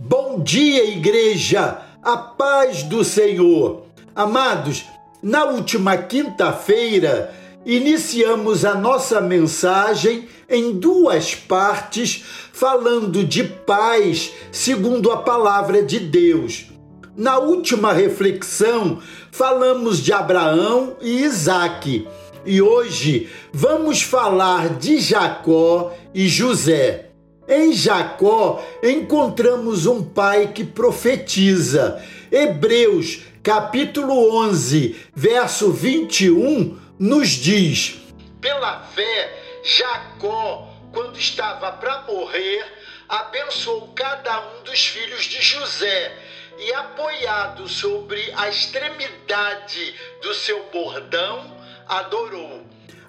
Bom dia, igreja! A paz do Senhor! Amados, na última quinta-feira, iniciamos a nossa mensagem em duas partes, falando de paz segundo a palavra de Deus. Na última reflexão, falamos de Abraão e Isaque. E hoje vamos falar de Jacó e José. Em Jacó encontramos um pai que profetiza. Hebreus, capítulo 11, verso 21, nos diz: Pela fé, Jacó, quando estava para morrer, abençoou cada um dos filhos de José e, apoiado sobre a extremidade do seu bordão, adorou.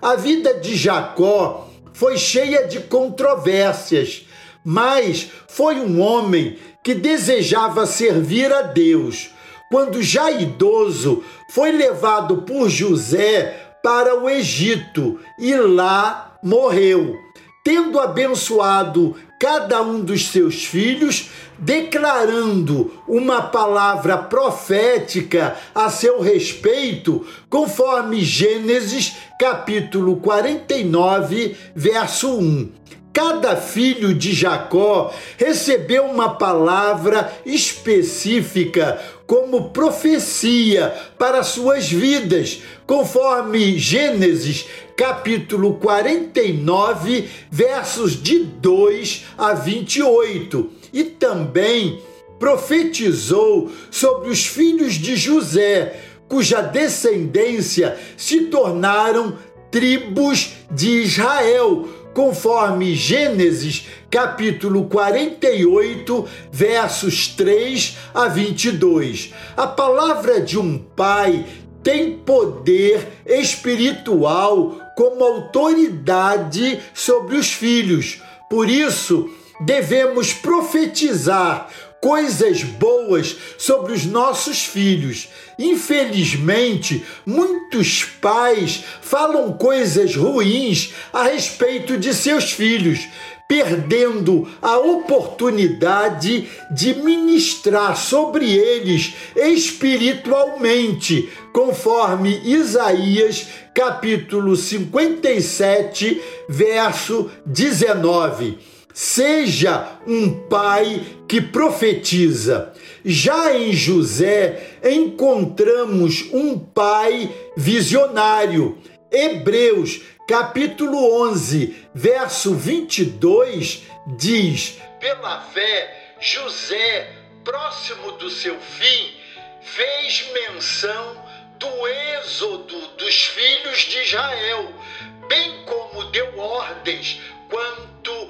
A vida de Jacó foi cheia de controvérsias mas foi um homem que desejava servir a Deus. Quando já idoso, foi levado por José para o Egito e lá morreu. Tendo abençoado cada um dos seus filhos, declarando uma palavra profética a seu respeito, conforme Gênesis capítulo 49, verso 1 cada filho de Jacó recebeu uma palavra específica como profecia para suas vidas, conforme Gênesis capítulo 49, versos de 2 a 28. E também profetizou sobre os filhos de José, cuja descendência se tornaram tribos de Israel conforme Gênesis capítulo 48, versos 3 a 22. A palavra de um pai tem poder espiritual como autoridade sobre os filhos. Por isso, devemos profetizar coisas boas sobre os nossos filhos. Infelizmente, muitos pais falam coisas ruins a respeito de seus filhos, perdendo a oportunidade de ministrar sobre eles espiritualmente, conforme Isaías capítulo 57, verso 19 Seja um pai que profetiza. Já em José encontramos um pai visionário. Hebreus, capítulo 11, verso 22 diz: Pela fé, José, próximo do seu fim, fez menção do êxodo dos filhos de Israel, bem como deu ordens quanto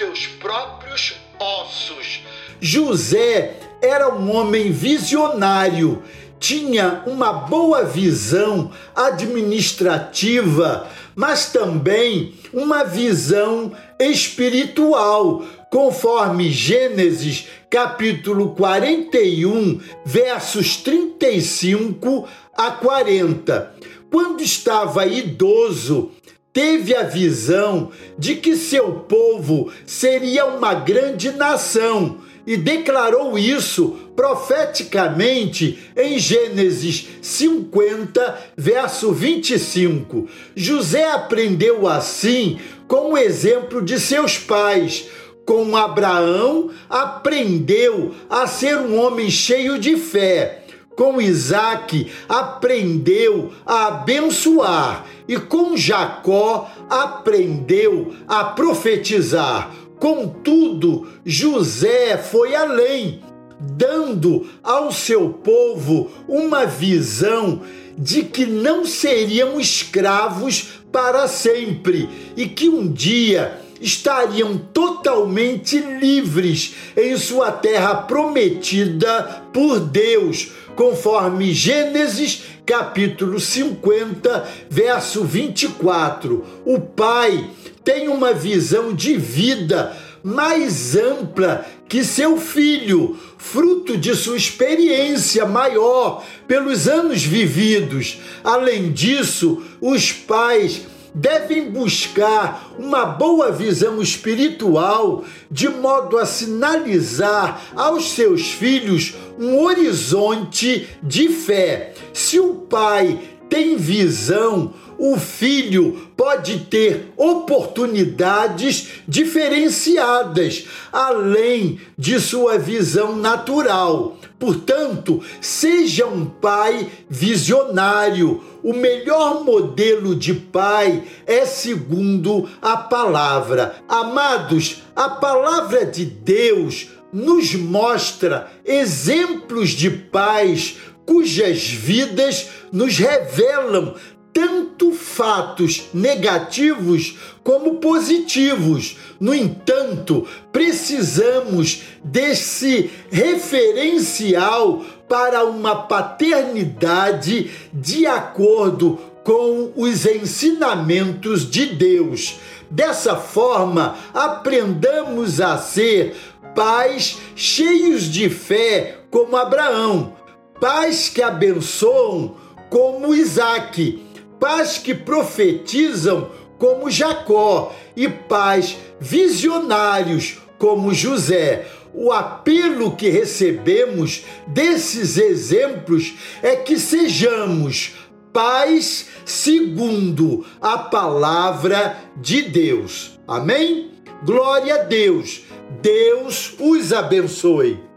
seus próprios ossos. José era um homem visionário, tinha uma boa visão administrativa, mas também uma visão espiritual, conforme Gênesis capítulo 41, versos 35 a 40. Quando estava idoso, teve a visão de que seu povo seria uma grande nação e declarou isso profeticamente em Gênesis 50, verso 25. José aprendeu assim com o exemplo de seus pais. Com Abraão, aprendeu a ser um homem cheio de fé. Com Isaac, aprendeu a abençoar e com Jacó aprendeu a profetizar. Contudo, José foi além, dando ao seu povo uma visão de que não seriam escravos para sempre e que um dia estariam totalmente livres em sua terra prometida por Deus, conforme Gênesis capítulo 50, verso 24. O pai tem uma visão de vida mais ampla que seu filho, fruto de sua experiência maior pelos anos vividos. Além disso, os pais devem buscar uma boa visão espiritual, de modo a sinalizar aos seus filhos um horizonte de fé. Se o pai tem visão, o filho pode ter oportunidades diferenciadas, além de sua visão natural. Portanto, seja um pai visionário. O melhor modelo de pai é segundo a palavra. Amados, a palavra de Deus nos mostra exemplos de pais cujas vidas nos revelam tanto fatos negativos como positivos. No entanto, precisamos desse referencial para uma paternidade de acordo com os ensinamentos de Deus. Dessa forma, aprendamos a ser pais cheios de fé, como Abraão, pais que abençoam, como Isaac pais que profetizam como Jacó e pais visionários como José. O apelo que recebemos desses exemplos é que sejamos pais segundo a palavra de Deus. Amém? Glória a Deus. Deus os abençoe.